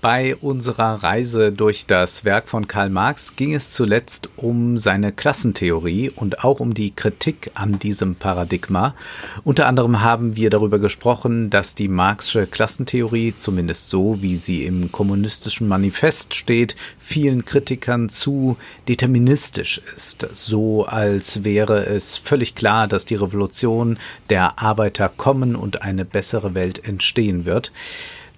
Bei unserer Reise durch das Werk von Karl Marx ging es zuletzt um seine Klassentheorie und auch um die Kritik an diesem Paradigma. Unter anderem haben wir darüber gesprochen, dass die Marxische Klassentheorie, zumindest so wie sie im kommunistischen Manifest steht, vielen Kritikern zu deterministisch ist, so als wäre es völlig klar, dass die Revolution der Arbeiter kommen und eine bessere Welt entstehen wird.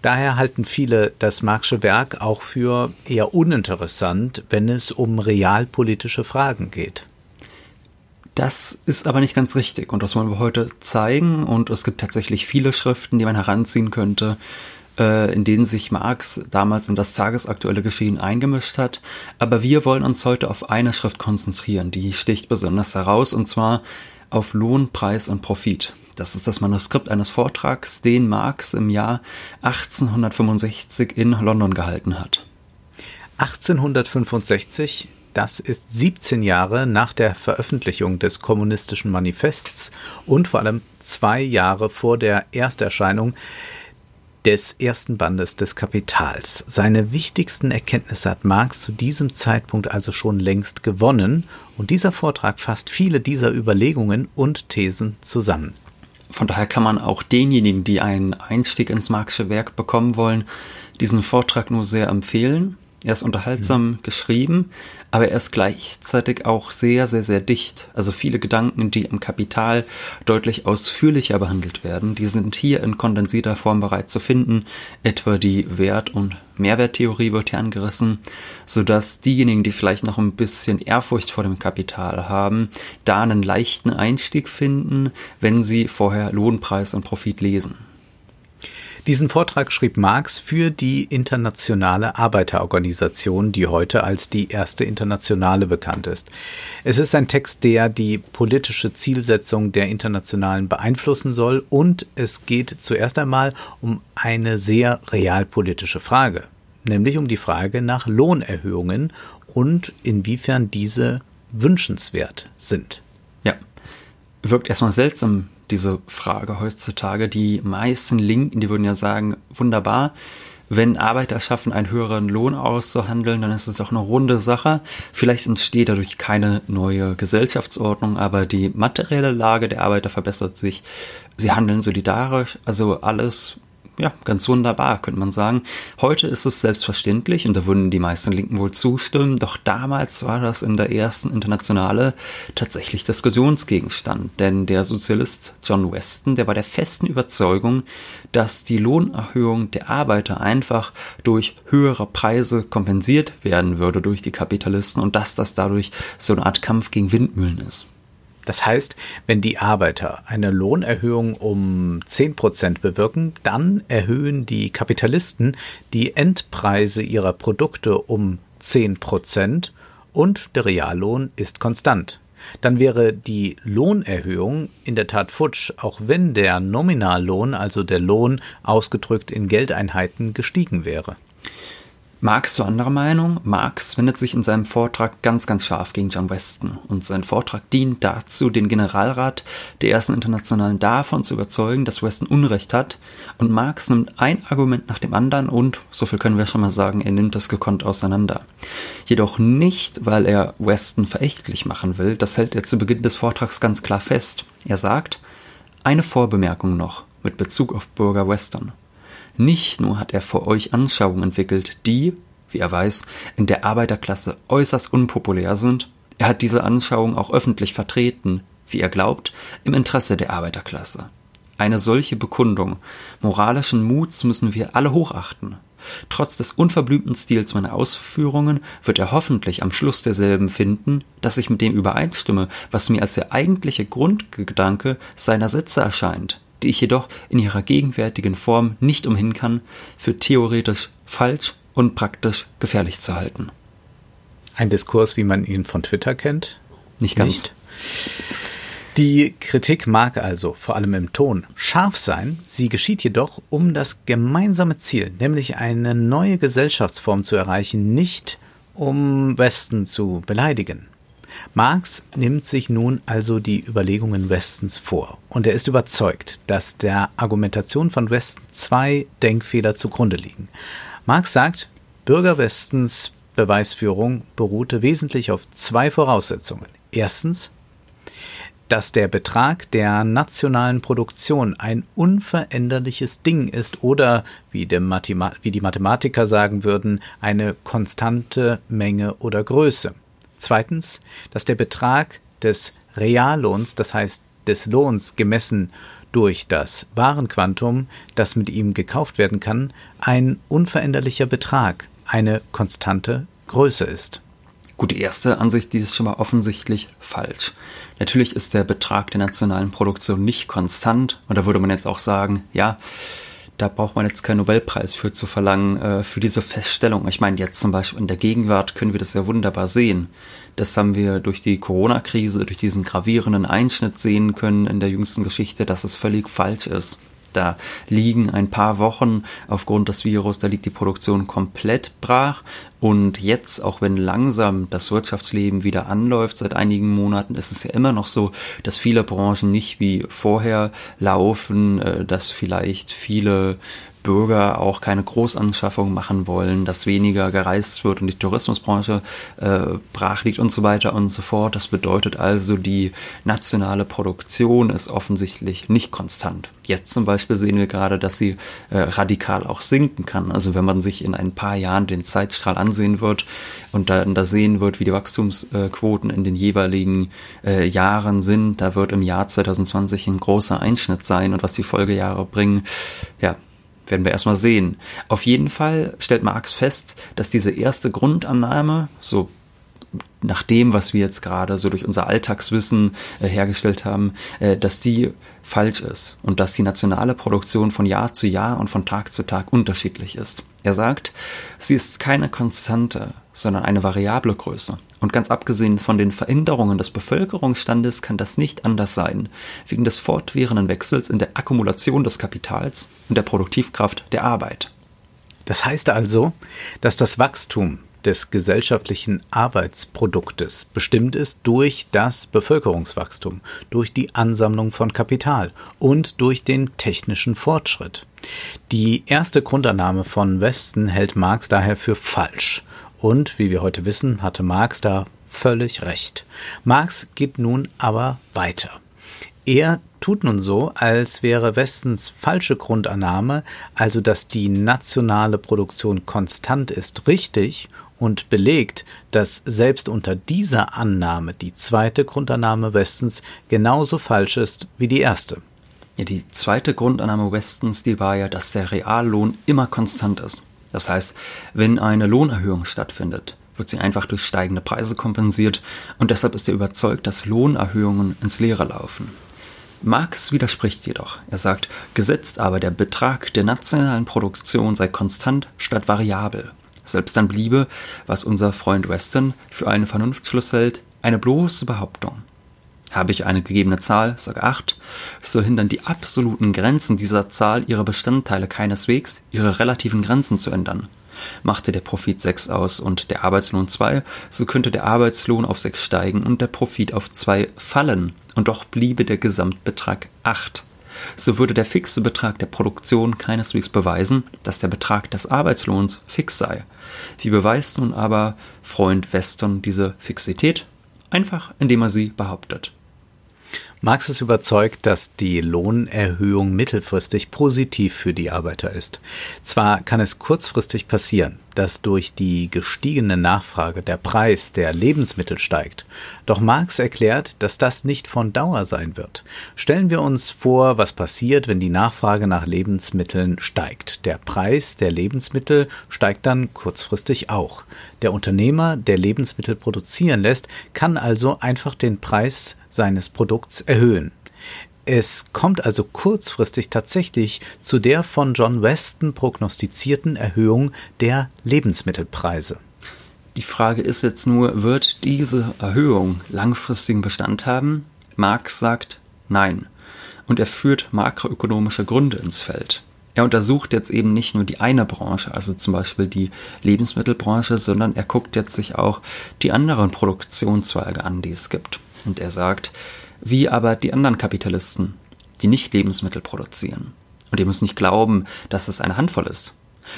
Daher halten viele das Marxische Werk auch für eher uninteressant, wenn es um realpolitische Fragen geht. Das ist aber nicht ganz richtig und das wollen wir heute zeigen und es gibt tatsächlich viele Schriften, die man heranziehen könnte, äh, in denen sich Marx damals in das tagesaktuelle Geschehen eingemischt hat. Aber wir wollen uns heute auf eine Schrift konzentrieren, die sticht besonders heraus und zwar auf Lohn, Preis und Profit. Das ist das Manuskript eines Vortrags, den Marx im Jahr 1865 in London gehalten hat. 1865, das ist 17 Jahre nach der Veröffentlichung des kommunistischen Manifests und vor allem zwei Jahre vor der Ersterscheinung des ersten Bandes des Kapitals. Seine wichtigsten Erkenntnisse hat Marx zu diesem Zeitpunkt also schon längst gewonnen und dieser Vortrag fasst viele dieser Überlegungen und Thesen zusammen. Von daher kann man auch denjenigen, die einen Einstieg ins Marxische Werk bekommen wollen, diesen Vortrag nur sehr empfehlen. Er ist unterhaltsam mhm. geschrieben, aber er ist gleichzeitig auch sehr, sehr, sehr dicht. Also viele Gedanken, die im Kapital deutlich ausführlicher behandelt werden, die sind hier in kondensierter Form bereits zu finden. Etwa die Wert- und Mehrwerttheorie wird hier angerissen, sodass diejenigen, die vielleicht noch ein bisschen Ehrfurcht vor dem Kapital haben, da einen leichten Einstieg finden, wenn sie vorher Lohnpreis und Profit lesen. Diesen Vortrag schrieb Marx für die Internationale Arbeiterorganisation, die heute als die erste Internationale bekannt ist. Es ist ein Text, der die politische Zielsetzung der Internationalen beeinflussen soll und es geht zuerst einmal um eine sehr realpolitische Frage, nämlich um die Frage nach Lohnerhöhungen und inwiefern diese wünschenswert sind. Ja, wirkt erstmal seltsam, diese Frage heutzutage. Die meisten Linken, die würden ja sagen, wunderbar, wenn Arbeiter schaffen, einen höheren Lohn auszuhandeln, dann ist es doch eine runde Sache. Vielleicht entsteht dadurch keine neue Gesellschaftsordnung, aber die materielle Lage der Arbeiter verbessert sich. Sie handeln solidarisch, also alles ja, ganz wunderbar, könnte man sagen. Heute ist es selbstverständlich und da würden die meisten Linken wohl zustimmen, doch damals war das in der ersten Internationale tatsächlich Diskussionsgegenstand, denn der Sozialist John Weston, der war der festen Überzeugung, dass die Lohnerhöhung der Arbeiter einfach durch höhere Preise kompensiert werden würde durch die Kapitalisten und dass das dadurch so eine Art Kampf gegen Windmühlen ist. Das heißt, wenn die Arbeiter eine Lohnerhöhung um 10 Prozent bewirken, dann erhöhen die Kapitalisten die Endpreise ihrer Produkte um 10 Prozent und der Reallohn ist konstant. Dann wäre die Lohnerhöhung in der Tat futsch, auch wenn der Nominallohn, also der Lohn ausgedrückt in Geldeinheiten, gestiegen wäre. Marx war anderer Meinung. Marx wendet sich in seinem Vortrag ganz, ganz scharf gegen John Weston. Und sein Vortrag dient dazu, den Generalrat der ersten Internationalen davon zu überzeugen, dass Weston Unrecht hat. Und Marx nimmt ein Argument nach dem anderen und, so viel können wir schon mal sagen, er nimmt das gekonnt auseinander. Jedoch nicht, weil er Weston verächtlich machen will. Das hält er zu Beginn des Vortrags ganz klar fest. Er sagt, eine Vorbemerkung noch mit Bezug auf Bürger Western. Nicht nur hat er vor euch Anschauungen entwickelt, die, wie er weiß, in der Arbeiterklasse äußerst unpopulär sind, er hat diese Anschauung auch öffentlich vertreten, wie er glaubt, im Interesse der Arbeiterklasse. Eine solche Bekundung moralischen Muts müssen wir alle hochachten. Trotz des unverblümten Stils meiner Ausführungen wird er hoffentlich am Schluss derselben finden, dass ich mit dem übereinstimme, was mir als der eigentliche Grundgedanke seiner Sätze erscheint, die ich jedoch in ihrer gegenwärtigen Form nicht umhin kann, für theoretisch falsch und praktisch gefährlich zu halten. Ein Diskurs, wie man ihn von Twitter kennt? Nicht ganz. Nicht. Die Kritik mag also, vor allem im Ton, scharf sein, sie geschieht jedoch, um das gemeinsame Ziel, nämlich eine neue Gesellschaftsform zu erreichen, nicht um Weston zu beleidigen. Marx nimmt sich nun also die Überlegungen Westens vor und er ist überzeugt, dass der Argumentation von Weston zwei Denkfehler zugrunde liegen. Marx sagt, Bürger Westens Beweisführung beruhte wesentlich auf zwei Voraussetzungen. Erstens, dass der Betrag der nationalen Produktion ein unveränderliches Ding ist oder, wie, wie, die Mathematiker sagen würden, eine konstante Menge oder Größe. Zweitens, dass der Betrag des Reallohns, das heißt des Lohns gemessen durch das Warenquantum, das mit ihm gekauft werden kann, ein unveränderlicher Betrag, eine konstante Größe ist. Gut, die erste Ansicht, die ist schon mal offensichtlich falsch. Natürlich ist der Betrag der nationalen Produktion nicht konstant und da würde man jetzt auch sagen, ja, da braucht man jetzt keinen Nobelpreis für zu verlangen, äh, für diese Feststellung. Ich meine, jetzt zum Beispiel in der Gegenwart können wir das ja wunderbar sehen. Das haben wir durch die Corona-Krise, durch diesen gravierenden Einschnitt sehen können in der jüngsten Geschichte, dass es völlig falsch ist. Da liegen ein paar Wochen aufgrund des Virus, da liegt die Produktion komplett brach. Und jetzt, auch wenn langsam das Wirtschaftsleben wieder anläuft, seit einigen Monaten, ist es ja immer noch so, dass viele Branchen nicht wie vorher laufen, äh, dass vielleicht viele Bürger auch keine Großanschaffung machen wollen, dass weniger gereist wird und die Tourismusbranche äh, brach liegt und so weiter und so fort. Das bedeutet also, die nationale Produktion ist offensichtlich nicht konstant. Jetzt zum Beispiel sehen wir gerade, dass sie äh, radikal auch sinken kann. Also wenn man sich in ein paar Jahren den Zeitstrahl ansehen wird und da, da sehen wird, wie die Wachstumsquoten in den jeweiligen äh, Jahren sind, da wird im Jahr 2020 ein großer Einschnitt sein und was die Folgejahre bringen, ja, werden wir erstmal sehen. Auf jeden Fall stellt Marx fest, dass diese erste Grundannahme, so nach dem, was wir jetzt gerade so durch unser Alltagswissen äh, hergestellt haben, äh, dass die falsch ist und dass die nationale Produktion von Jahr zu Jahr und von Tag zu Tag unterschiedlich ist. Er sagt, sie ist keine Konstante, sondern eine variable Größe. Und ganz abgesehen von den Veränderungen des Bevölkerungsstandes kann das nicht anders sein, wegen des fortwährenden Wechsels in der Akkumulation des Kapitals und der Produktivkraft der Arbeit. Das heißt also, dass das Wachstum des gesellschaftlichen Arbeitsproduktes bestimmt ist durch das Bevölkerungswachstum, durch die Ansammlung von Kapital und durch den technischen Fortschritt. Die erste Grundannahme von Westen hält Marx daher für falsch. Und wie wir heute wissen, hatte Marx da völlig recht. Marx geht nun aber weiter. Er tut nun so, als wäre Westens falsche Grundannahme, also dass die nationale Produktion konstant ist, richtig und belegt, dass selbst unter dieser Annahme die zweite Grundannahme Westens genauso falsch ist wie die erste. Ja, die zweite Grundannahme Westens, die war ja, dass der Reallohn immer konstant ist. Das heißt, wenn eine Lohnerhöhung stattfindet, wird sie einfach durch steigende Preise kompensiert und deshalb ist er überzeugt, dass Lohnerhöhungen ins Leere laufen. Marx widerspricht jedoch. Er sagt, gesetzt aber der Betrag der nationalen Produktion sei konstant statt variabel. Selbst dann bliebe, was unser Freund Weston für einen Vernunftschluss hält, eine bloße Behauptung. Habe ich eine gegebene Zahl, sage 8, so hindern die absoluten Grenzen dieser Zahl ihre Bestandteile keineswegs, ihre relativen Grenzen zu ändern. Machte der Profit 6 aus und der Arbeitslohn 2, so könnte der Arbeitslohn auf 6 steigen und der Profit auf 2 fallen, und doch bliebe der Gesamtbetrag 8 so würde der fixe Betrag der Produktion keineswegs beweisen, dass der Betrag des Arbeitslohns fix sei. Wie beweist nun aber Freund Weston diese Fixität? Einfach indem er sie behauptet. Marx ist überzeugt, dass die Lohnerhöhung mittelfristig positiv für die Arbeiter ist. Zwar kann es kurzfristig passieren, dass durch die gestiegene Nachfrage der Preis der Lebensmittel steigt, doch Marx erklärt, dass das nicht von Dauer sein wird. Stellen wir uns vor, was passiert, wenn die Nachfrage nach Lebensmitteln steigt. Der Preis der Lebensmittel steigt dann kurzfristig auch. Der Unternehmer, der Lebensmittel produzieren lässt, kann also einfach den Preis seines Produkts erhöhen. Es kommt also kurzfristig tatsächlich zu der von John Weston prognostizierten Erhöhung der Lebensmittelpreise. Die Frage ist jetzt nur, wird diese Erhöhung langfristigen Bestand haben? Marx sagt nein. Und er führt makroökonomische Gründe ins Feld. Er untersucht jetzt eben nicht nur die eine Branche, also zum Beispiel die Lebensmittelbranche, sondern er guckt jetzt sich auch die anderen Produktionszweige an, die es gibt. Und er sagt, wie aber die anderen Kapitalisten, die nicht Lebensmittel produzieren. Und ihr müsst nicht glauben, dass es eine Handvoll ist.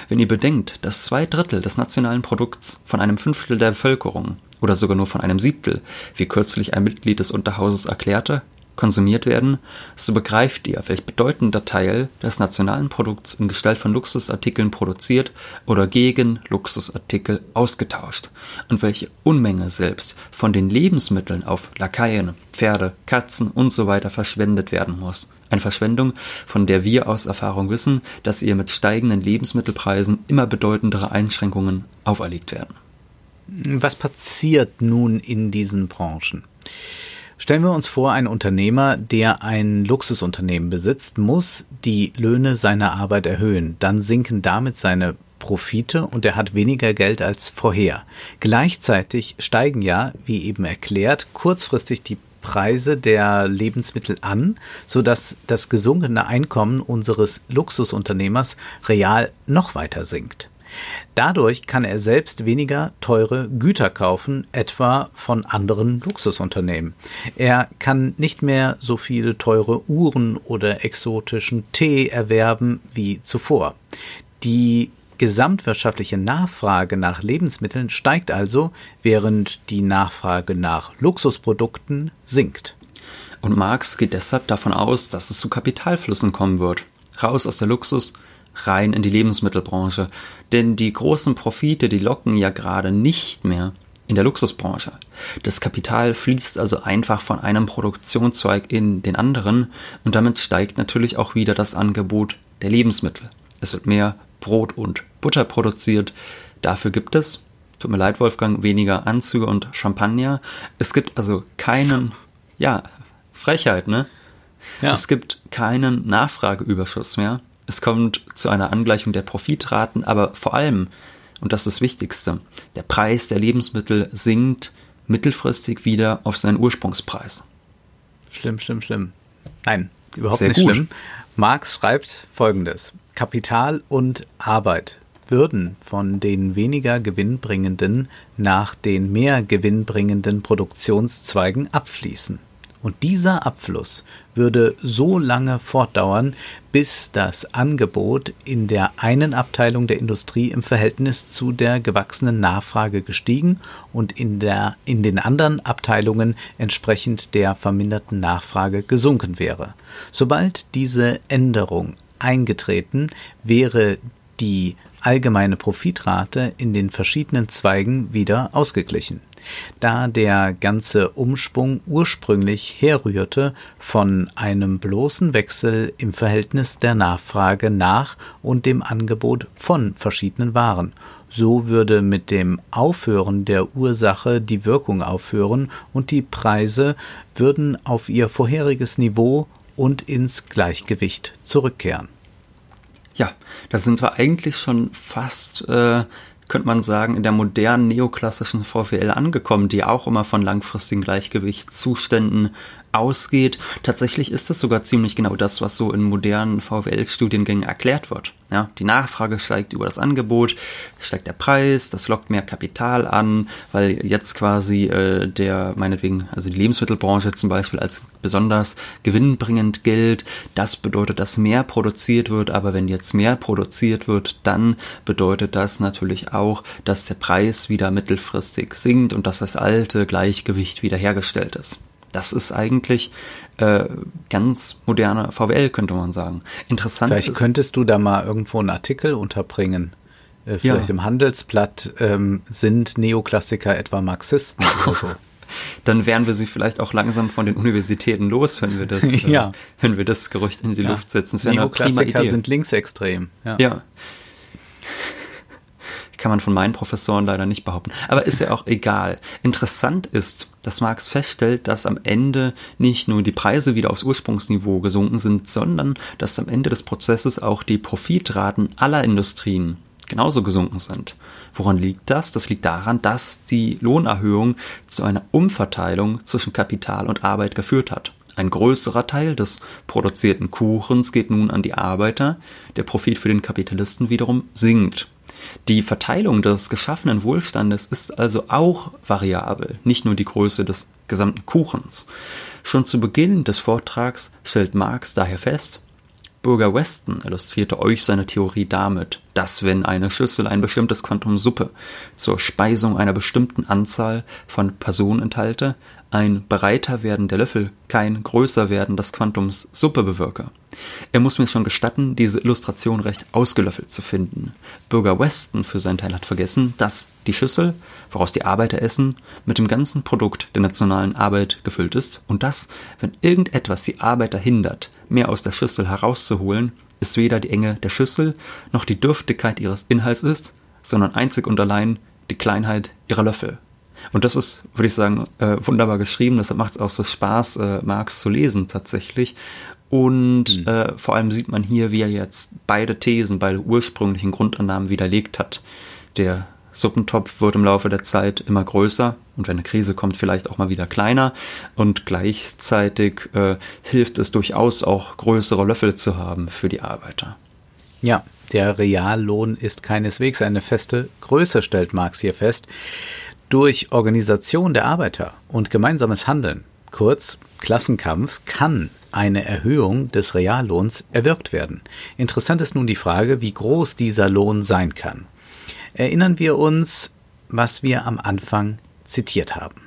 Wenn ihr bedenkt, dass zwei Drittel des nationalen Produkts von einem Fünftel der Bevölkerung oder sogar nur von einem Siebtel, wie kürzlich ein Mitglied des Unterhauses erklärte, konsumiert werden, so begreift ihr, welch bedeutender Teil des nationalen Produkts in Gestalt von Luxusartikeln produziert oder gegen Luxusartikel ausgetauscht und welche Unmenge selbst von den Lebensmitteln auf Lakaien, Pferde, Katzen usw. So verschwendet werden muss. Eine Verschwendung, von der wir aus Erfahrung wissen, dass ihr mit steigenden Lebensmittelpreisen immer bedeutendere Einschränkungen auferlegt werden. Was passiert nun in diesen Branchen? Stellen wir uns vor, ein Unternehmer, der ein Luxusunternehmen besitzt, muss die Löhne seiner Arbeit erhöhen. Dann sinken damit seine Profite und er hat weniger Geld als vorher. Gleichzeitig steigen ja, wie eben erklärt, kurzfristig die Preise der Lebensmittel an, sodass das gesunkene Einkommen unseres Luxusunternehmers real noch weiter sinkt. Dadurch kann er selbst weniger teure Güter kaufen, etwa von anderen Luxusunternehmen. Er kann nicht mehr so viele teure Uhren oder exotischen Tee erwerben wie zuvor. Die gesamtwirtschaftliche Nachfrage nach Lebensmitteln steigt also, während die Nachfrage nach Luxusprodukten sinkt. Und Marx geht deshalb davon aus, dass es zu Kapitalflüssen kommen wird. Raus aus der Luxus, rein in die Lebensmittelbranche. Denn die großen Profite, die locken ja gerade nicht mehr in der Luxusbranche. Das Kapital fließt also einfach von einem Produktionszweig in den anderen und damit steigt natürlich auch wieder das Angebot der Lebensmittel. Es wird mehr Brot und Butter produziert. Dafür gibt es, tut mir leid, Wolfgang, weniger Anzüge und Champagner. Es gibt also keinen, ja, Frechheit, ne? Ja. Es gibt keinen Nachfrageüberschuss mehr. Es kommt zu einer Angleichung der Profitraten, aber vor allem, und das ist das Wichtigste, der Preis der Lebensmittel sinkt mittelfristig wieder auf seinen Ursprungspreis. Schlimm, schlimm, schlimm. Nein, überhaupt Sehr nicht gut. schlimm. Marx schreibt folgendes. Kapital und Arbeit würden von den weniger gewinnbringenden nach den mehr gewinnbringenden Produktionszweigen abfließen. Und dieser Abfluss würde so lange fortdauern, bis das Angebot in der einen Abteilung der Industrie im Verhältnis zu der gewachsenen Nachfrage gestiegen und in, der, in den anderen Abteilungen entsprechend der verminderten Nachfrage gesunken wäre. Sobald diese Änderung eingetreten, wäre die allgemeine Profitrate in den verschiedenen Zweigen wieder ausgeglichen da der ganze Umschwung ursprünglich herrührte von einem bloßen Wechsel im Verhältnis der Nachfrage nach und dem Angebot von verschiedenen Waren. So würde mit dem Aufhören der Ursache die Wirkung aufhören und die Preise würden auf ihr vorheriges Niveau und ins Gleichgewicht zurückkehren. Ja, da sind wir eigentlich schon fast äh, könnte man sagen, in der modernen neoklassischen VWL angekommen, die auch immer von langfristigen Gleichgewichtszuständen ausgeht. Tatsächlich ist es sogar ziemlich genau das, was so in modernen VWL-Studiengängen erklärt wird. Ja, die Nachfrage steigt über das Angebot, steigt der Preis, das lockt mehr Kapital an, weil jetzt quasi äh, der, meinetwegen, also die Lebensmittelbranche zum Beispiel als besonders gewinnbringend gilt. Das bedeutet, dass mehr produziert wird, aber wenn jetzt mehr produziert wird, dann bedeutet das natürlich auch, dass der Preis wieder mittelfristig sinkt und dass das alte Gleichgewicht wiederhergestellt ist. Das ist eigentlich äh, ganz moderne VWL, könnte man sagen. Interessant Vielleicht ist, könntest du da mal irgendwo einen Artikel unterbringen. Äh, vielleicht ja. im Handelsblatt ähm, sind Neoklassiker etwa Marxisten oder so. Dann wären wir sie vielleicht auch langsam von den Universitäten los, wenn wir das, äh, ja. äh, wenn wir das Gerücht in die ja. Luft setzen. Das Neoklassiker sind linksextrem. Ja. ja kann man von meinen Professoren leider nicht behaupten. Aber ist ja auch egal. Interessant ist, dass Marx feststellt, dass am Ende nicht nur die Preise wieder aufs Ursprungsniveau gesunken sind, sondern dass am Ende des Prozesses auch die Profitraten aller Industrien genauso gesunken sind. Woran liegt das? Das liegt daran, dass die Lohnerhöhung zu einer Umverteilung zwischen Kapital und Arbeit geführt hat. Ein größerer Teil des produzierten Kuchens geht nun an die Arbeiter, der Profit für den Kapitalisten wiederum sinkt. Die Verteilung des geschaffenen Wohlstandes ist also auch variabel, nicht nur die Größe des gesamten Kuchens. Schon zu Beginn des Vortrags stellt Marx daher fest, Bürger Weston illustrierte euch seine Theorie damit, dass wenn eine Schüssel ein bestimmtes Quantum Suppe zur Speisung einer bestimmten Anzahl von Personen enthalte, ein breiter werden der Löffel kein größer werden des Quantums Suppe bewirke. Er muss mir schon gestatten, diese Illustration recht ausgelöffelt zu finden. Bürger Weston für seinen Teil hat vergessen, dass die Schüssel, woraus die Arbeiter essen, mit dem ganzen Produkt der nationalen Arbeit gefüllt ist und dass, wenn irgendetwas die Arbeiter hindert, mehr aus der Schüssel herauszuholen, es weder die Enge der Schüssel noch die Dürftigkeit ihres Inhalts ist, sondern einzig und allein die Kleinheit ihrer Löffel. Und das ist, würde ich sagen, äh, wunderbar geschrieben. Deshalb macht es auch so Spaß, äh, Marx zu lesen tatsächlich. Und mhm. äh, vor allem sieht man hier, wie er jetzt beide Thesen, beide ursprünglichen Grundannahmen widerlegt hat. Der Suppentopf wird im Laufe der Zeit immer größer und wenn eine Krise kommt, vielleicht auch mal wieder kleiner. Und gleichzeitig äh, hilft es durchaus auch, größere Löffel zu haben für die Arbeiter. Ja, der Reallohn ist keineswegs eine feste Größe, stellt Marx hier fest. Durch Organisation der Arbeiter und gemeinsames Handeln, kurz Klassenkampf, kann eine Erhöhung des Reallohns erwirkt werden. Interessant ist nun die Frage, wie groß dieser Lohn sein kann. Erinnern wir uns, was wir am Anfang zitiert haben.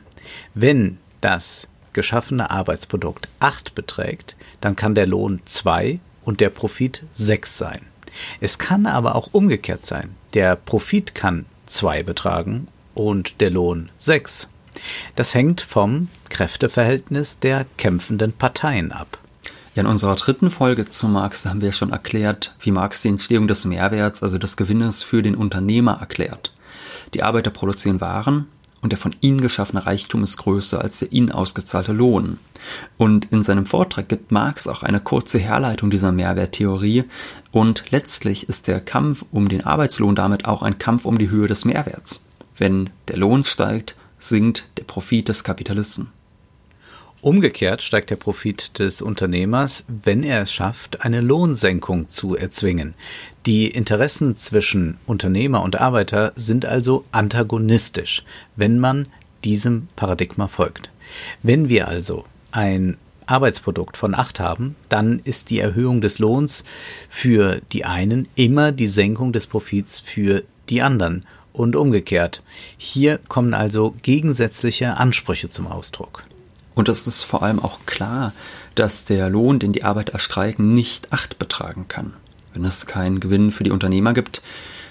Wenn das geschaffene Arbeitsprodukt 8 beträgt, dann kann der Lohn 2 und der Profit 6 sein. Es kann aber auch umgekehrt sein. Der Profit kann 2 betragen und der Lohn 6. Das hängt vom Kräfteverhältnis der kämpfenden Parteien ab. Ja, in unserer dritten Folge zu Marx haben wir schon erklärt, wie Marx die Entstehung des Mehrwerts, also des Gewinnes für den Unternehmer erklärt. Die Arbeiter produzieren Waren und der von ihnen geschaffene Reichtum ist größer als der ihnen ausgezahlte Lohn. Und in seinem Vortrag gibt Marx auch eine kurze Herleitung dieser Mehrwerttheorie und letztlich ist der Kampf um den Arbeitslohn damit auch ein Kampf um die Höhe des Mehrwerts. Wenn der Lohn steigt, sinkt der Profit des Kapitalisten. Umgekehrt steigt der Profit des Unternehmers, wenn er es schafft, eine Lohnsenkung zu erzwingen. Die Interessen zwischen Unternehmer und Arbeiter sind also antagonistisch, wenn man diesem Paradigma folgt. Wenn wir also ein Arbeitsprodukt von 8 haben, dann ist die Erhöhung des Lohns für die einen immer die Senkung des Profits für die anderen und umgekehrt. Hier kommen also gegensätzliche Ansprüche zum Ausdruck. Und es ist vor allem auch klar, dass der Lohn, den die Arbeiter erstreiken, nicht acht betragen kann. Wenn es keinen Gewinn für die Unternehmer gibt,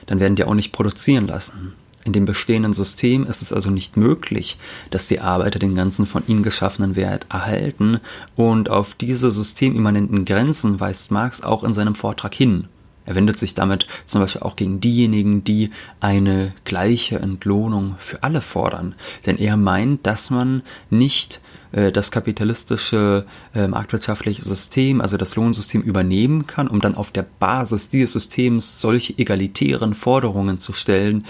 dann werden die auch nicht produzieren lassen. In dem bestehenden System ist es also nicht möglich, dass die Arbeiter den ganzen von ihnen geschaffenen Wert erhalten und auf diese systemimmanenten Grenzen weist Marx auch in seinem Vortrag hin. Er wendet sich damit zum Beispiel auch gegen diejenigen, die eine gleiche Entlohnung für alle fordern. Denn er meint, dass man nicht äh, das kapitalistische äh, marktwirtschaftliche System, also das Lohnsystem übernehmen kann, um dann auf der Basis dieses Systems solche egalitären Forderungen zu stellen,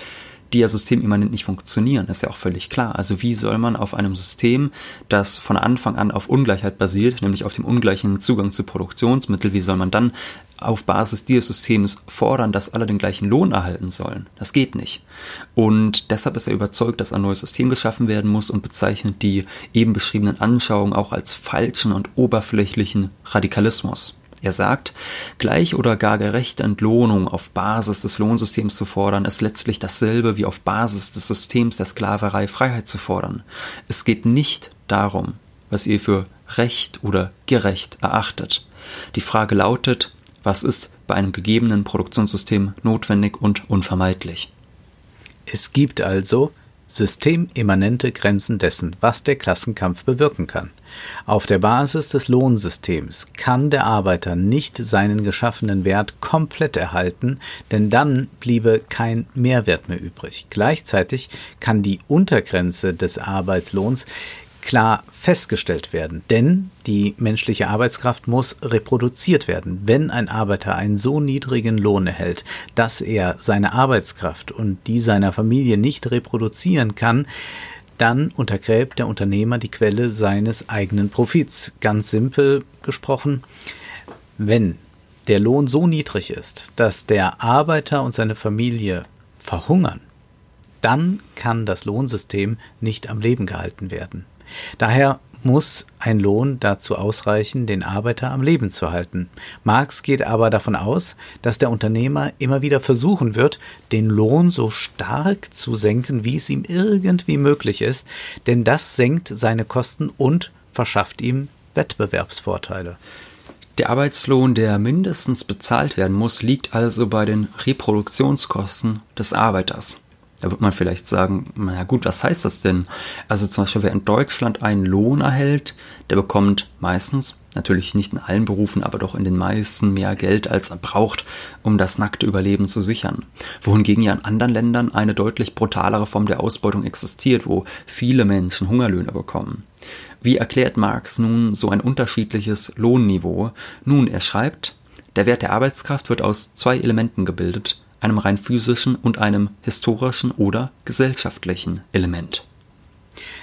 die ja systemimmanent nicht funktionieren, ist ja auch völlig klar. Also wie soll man auf einem System, das von Anfang an auf Ungleichheit basiert, nämlich auf dem ungleichen Zugang zu Produktionsmitteln, wie soll man dann auf Basis dieses Systems fordern, dass alle den gleichen Lohn erhalten sollen? Das geht nicht. Und deshalb ist er überzeugt, dass ein neues System geschaffen werden muss und bezeichnet die eben beschriebenen Anschauungen auch als falschen und oberflächlichen Radikalismus. Er sagt, gleich oder gar gerechte Entlohnung auf Basis des Lohnsystems zu fordern, ist letztlich dasselbe wie auf Basis des Systems der Sklaverei Freiheit zu fordern. Es geht nicht darum, was ihr für recht oder gerecht erachtet. Die Frage lautet, was ist bei einem gegebenen Produktionssystem notwendig und unvermeidlich? Es gibt also systemimmanente Grenzen dessen, was der Klassenkampf bewirken kann. Auf der Basis des Lohnsystems kann der Arbeiter nicht seinen geschaffenen Wert komplett erhalten, denn dann bliebe kein Mehrwert mehr übrig. Gleichzeitig kann die Untergrenze des Arbeitslohns klar festgestellt werden, denn die menschliche Arbeitskraft muss reproduziert werden. Wenn ein Arbeiter einen so niedrigen Lohn erhält, dass er seine Arbeitskraft und die seiner Familie nicht reproduzieren kann, dann untergräbt der Unternehmer die Quelle seines eigenen Profits. Ganz simpel gesprochen, wenn der Lohn so niedrig ist, dass der Arbeiter und seine Familie verhungern, dann kann das Lohnsystem nicht am Leben gehalten werden. Daher muss ein Lohn dazu ausreichen, den Arbeiter am Leben zu halten. Marx geht aber davon aus, dass der Unternehmer immer wieder versuchen wird, den Lohn so stark zu senken, wie es ihm irgendwie möglich ist, denn das senkt seine Kosten und verschafft ihm Wettbewerbsvorteile. Der Arbeitslohn, der mindestens bezahlt werden muss, liegt also bei den Reproduktionskosten des Arbeiters. Da wird man vielleicht sagen, naja gut, was heißt das denn? Also zum Beispiel, wer in Deutschland einen Lohn erhält, der bekommt meistens, natürlich nicht in allen Berufen, aber doch in den meisten mehr Geld, als er braucht, um das nackte Überleben zu sichern. Wohingegen ja in anderen Ländern eine deutlich brutalere Form der Ausbeutung existiert, wo viele Menschen Hungerlöhne bekommen. Wie erklärt Marx nun so ein unterschiedliches Lohnniveau? Nun, er schreibt, der Wert der Arbeitskraft wird aus zwei Elementen gebildet, einem rein physischen und einem historischen oder gesellschaftlichen Element.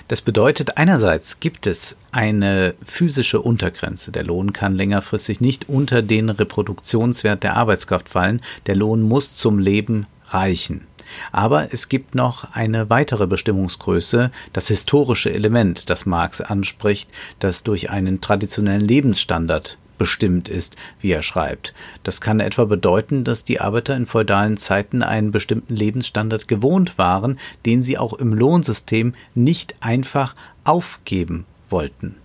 Das bedeutet, einerseits gibt es eine physische Untergrenze. Der Lohn kann längerfristig nicht unter den Reproduktionswert der Arbeitskraft fallen. Der Lohn muss zum Leben reichen. Aber es gibt noch eine weitere Bestimmungsgröße, das historische Element, das Marx anspricht, das durch einen traditionellen Lebensstandard bestimmt ist, wie er schreibt. Das kann etwa bedeuten, dass die Arbeiter in feudalen Zeiten einen bestimmten Lebensstandard gewohnt waren, den sie auch im Lohnsystem nicht einfach aufgeben wollten.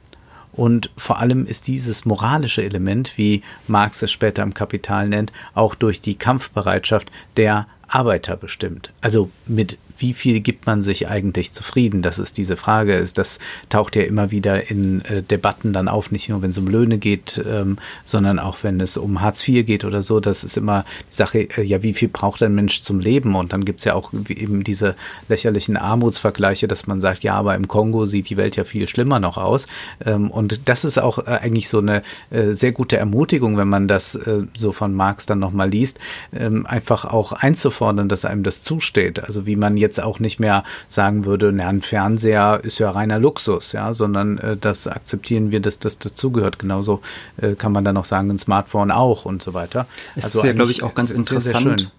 Und vor allem ist dieses moralische Element, wie Marx es später im Kapital nennt, auch durch die Kampfbereitschaft der Arbeiter bestimmt. Also mit wie viel gibt man sich eigentlich zufrieden? Das ist diese Frage. Das taucht ja immer wieder in äh, Debatten dann auf, nicht nur wenn es um Löhne geht, ähm, sondern auch wenn es um Hartz IV geht oder so. Das ist immer die Sache, äh, ja, wie viel braucht ein Mensch zum Leben? Und dann gibt's ja auch eben diese lächerlichen Armutsvergleiche, dass man sagt, ja, aber im Kongo sieht die Welt ja viel schlimmer noch aus. Ähm, und das ist auch äh, eigentlich so eine äh, sehr gute Ermutigung, wenn man das äh, so von Marx dann nochmal liest, ähm, einfach auch einzufordern, dass einem das zusteht. Also wie man jetzt jetzt auch nicht mehr sagen würde, na, ein Fernseher ist ja reiner Luxus, ja, sondern äh, das akzeptieren wir, dass das dazugehört. Genauso äh, kann man dann auch sagen, ein Smartphone auch und so weiter. Es also ist ja, glaube ich, auch ganz interessant. Sehr, sehr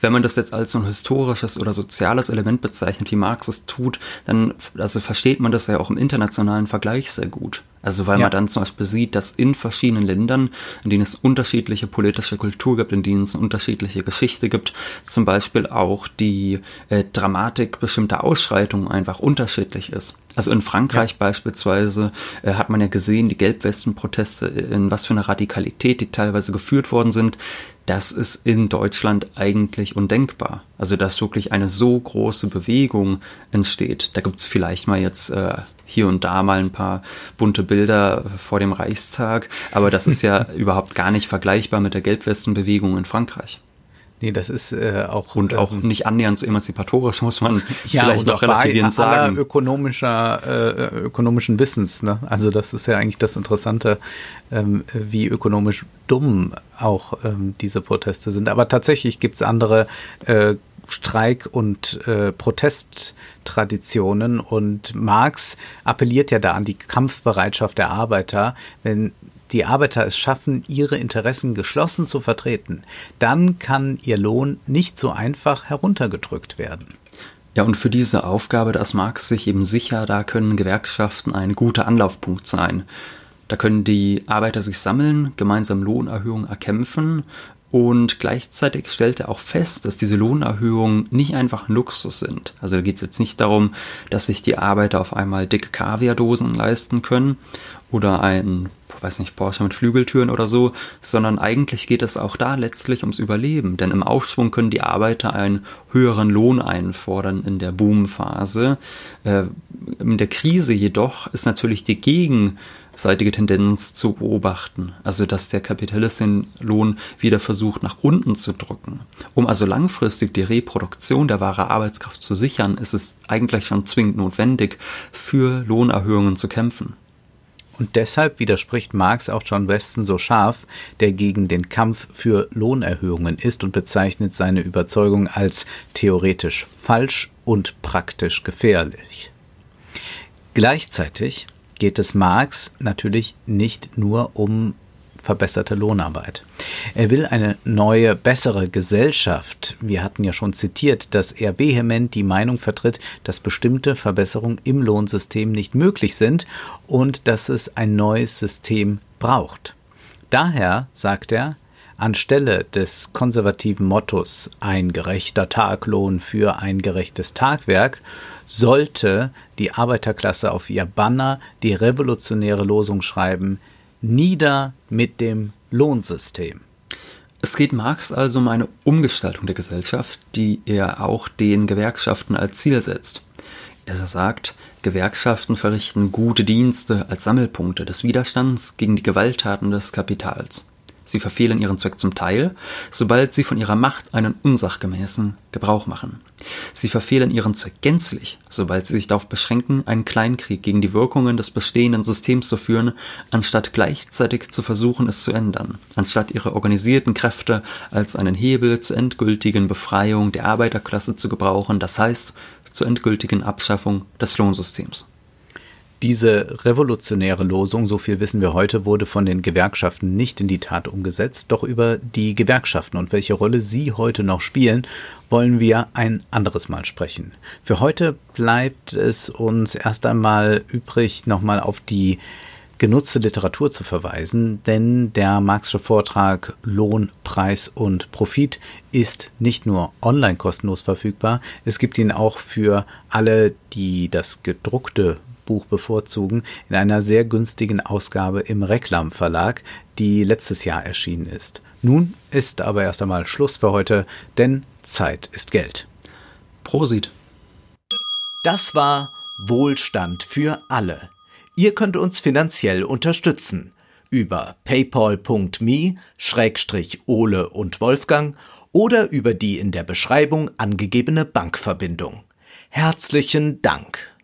wenn man das jetzt als so ein historisches oder soziales Element bezeichnet, wie Marx es tut, dann also versteht man das ja auch im internationalen Vergleich sehr gut. Also weil ja. man dann zum Beispiel sieht, dass in verschiedenen Ländern, in denen es unterschiedliche politische Kultur gibt, in denen es unterschiedliche Geschichte gibt, zum Beispiel auch die äh, Dramatik bestimmter Ausschreitungen einfach unterschiedlich ist. Also in Frankreich ja. beispielsweise äh, hat man ja gesehen, die Gelbwesten-Proteste, in was für eine Radikalität die teilweise geführt worden sind. Das ist in Deutschland eigentlich undenkbar. Also dass wirklich eine so große Bewegung entsteht. Da gibt's vielleicht mal jetzt äh, hier und da mal ein paar bunte Bilder vor dem Reichstag, aber das ist ja überhaupt gar nicht vergleichbar mit der Gelbwestenbewegung in Frankreich. Nee, das ist äh, auch und auch ähm, nicht annähernd so emanzipatorisch, muss man ja, vielleicht noch relativierend sagen. ökonomischer äh, ökonomischen Wissens, ne? Also das ist ja eigentlich das Interessante, ähm, wie ökonomisch dumm auch ähm, diese Proteste sind. Aber tatsächlich gibt's andere äh, Streik- und äh, Protesttraditionen. Und Marx appelliert ja da an die Kampfbereitschaft der Arbeiter. Wenn die Arbeiter es schaffen, ihre Interessen geschlossen zu vertreten, dann kann ihr Lohn nicht so einfach heruntergedrückt werden. Ja, und für diese Aufgabe, das Marx sich eben sicher, da können Gewerkschaften ein guter Anlaufpunkt sein. Da können die Arbeiter sich sammeln, gemeinsam Lohnerhöhungen erkämpfen und gleichzeitig stellt er auch fest, dass diese Lohnerhöhungen nicht einfach ein Luxus sind. Also da geht es jetzt nicht darum, dass sich die Arbeiter auf einmal dicke Kaviardosen leisten können oder ein, weiß nicht, Porsche mit Flügeltüren oder so, sondern eigentlich geht es auch da letztlich ums Überleben. Denn im Aufschwung können die Arbeiter einen höheren Lohn einfordern in der Boomphase. Äh, in der Krise jedoch ist natürlich die Gegen seitige Tendenz zu beobachten. Also dass der Kapitalist den Lohn wieder versucht nach unten zu drücken. Um also langfristig die Reproduktion der wahren Arbeitskraft zu sichern, ist es eigentlich schon zwingend notwendig, für Lohnerhöhungen zu kämpfen. Und deshalb widerspricht Marx auch John Weston so scharf, der gegen den Kampf für Lohnerhöhungen ist und bezeichnet seine Überzeugung als theoretisch falsch und praktisch gefährlich. Gleichzeitig geht es Marx natürlich nicht nur um verbesserte Lohnarbeit. Er will eine neue, bessere Gesellschaft. Wir hatten ja schon zitiert, dass er vehement die Meinung vertritt, dass bestimmte Verbesserungen im Lohnsystem nicht möglich sind und dass es ein neues System braucht. Daher, sagt er, anstelle des konservativen Mottos ein gerechter Taglohn für ein gerechtes Tagwerk sollte die Arbeiterklasse auf ihr Banner die revolutionäre Losung schreiben Nieder mit dem Lohnsystem. Es geht Marx also um eine Umgestaltung der Gesellschaft, die er auch den Gewerkschaften als Ziel setzt. Er sagt, Gewerkschaften verrichten gute Dienste als Sammelpunkte des Widerstands gegen die Gewalttaten des Kapitals. Sie verfehlen ihren Zweck zum Teil, sobald sie von ihrer Macht einen unsachgemäßen Gebrauch machen. Sie verfehlen ihren Zweck gänzlich, sobald sie sich darauf beschränken, einen Kleinkrieg gegen die Wirkungen des bestehenden Systems zu führen, anstatt gleichzeitig zu versuchen, es zu ändern, anstatt ihre organisierten Kräfte als einen Hebel zur endgültigen Befreiung der Arbeiterklasse zu gebrauchen, das heißt zur endgültigen Abschaffung des Lohnsystems. Diese revolutionäre Losung, so viel wissen wir heute, wurde von den Gewerkschaften nicht in die Tat umgesetzt. Doch über die Gewerkschaften und welche Rolle sie heute noch spielen, wollen wir ein anderes Mal sprechen. Für heute bleibt es uns erst einmal übrig, nochmal auf die genutzte Literatur zu verweisen, denn der Marxische Vortrag Lohn, Preis und Profit ist nicht nur online kostenlos verfügbar, es gibt ihn auch für alle, die das gedruckte Buch bevorzugen, in einer sehr günstigen Ausgabe im Reklam Verlag, die letztes Jahr erschienen ist. Nun ist aber erst einmal Schluss für heute, denn Zeit ist Geld. Prosit. Das war Wohlstand für alle. Ihr könnt uns finanziell unterstützen über paypal.me-ole und Wolfgang oder über die in der Beschreibung angegebene Bankverbindung. Herzlichen Dank.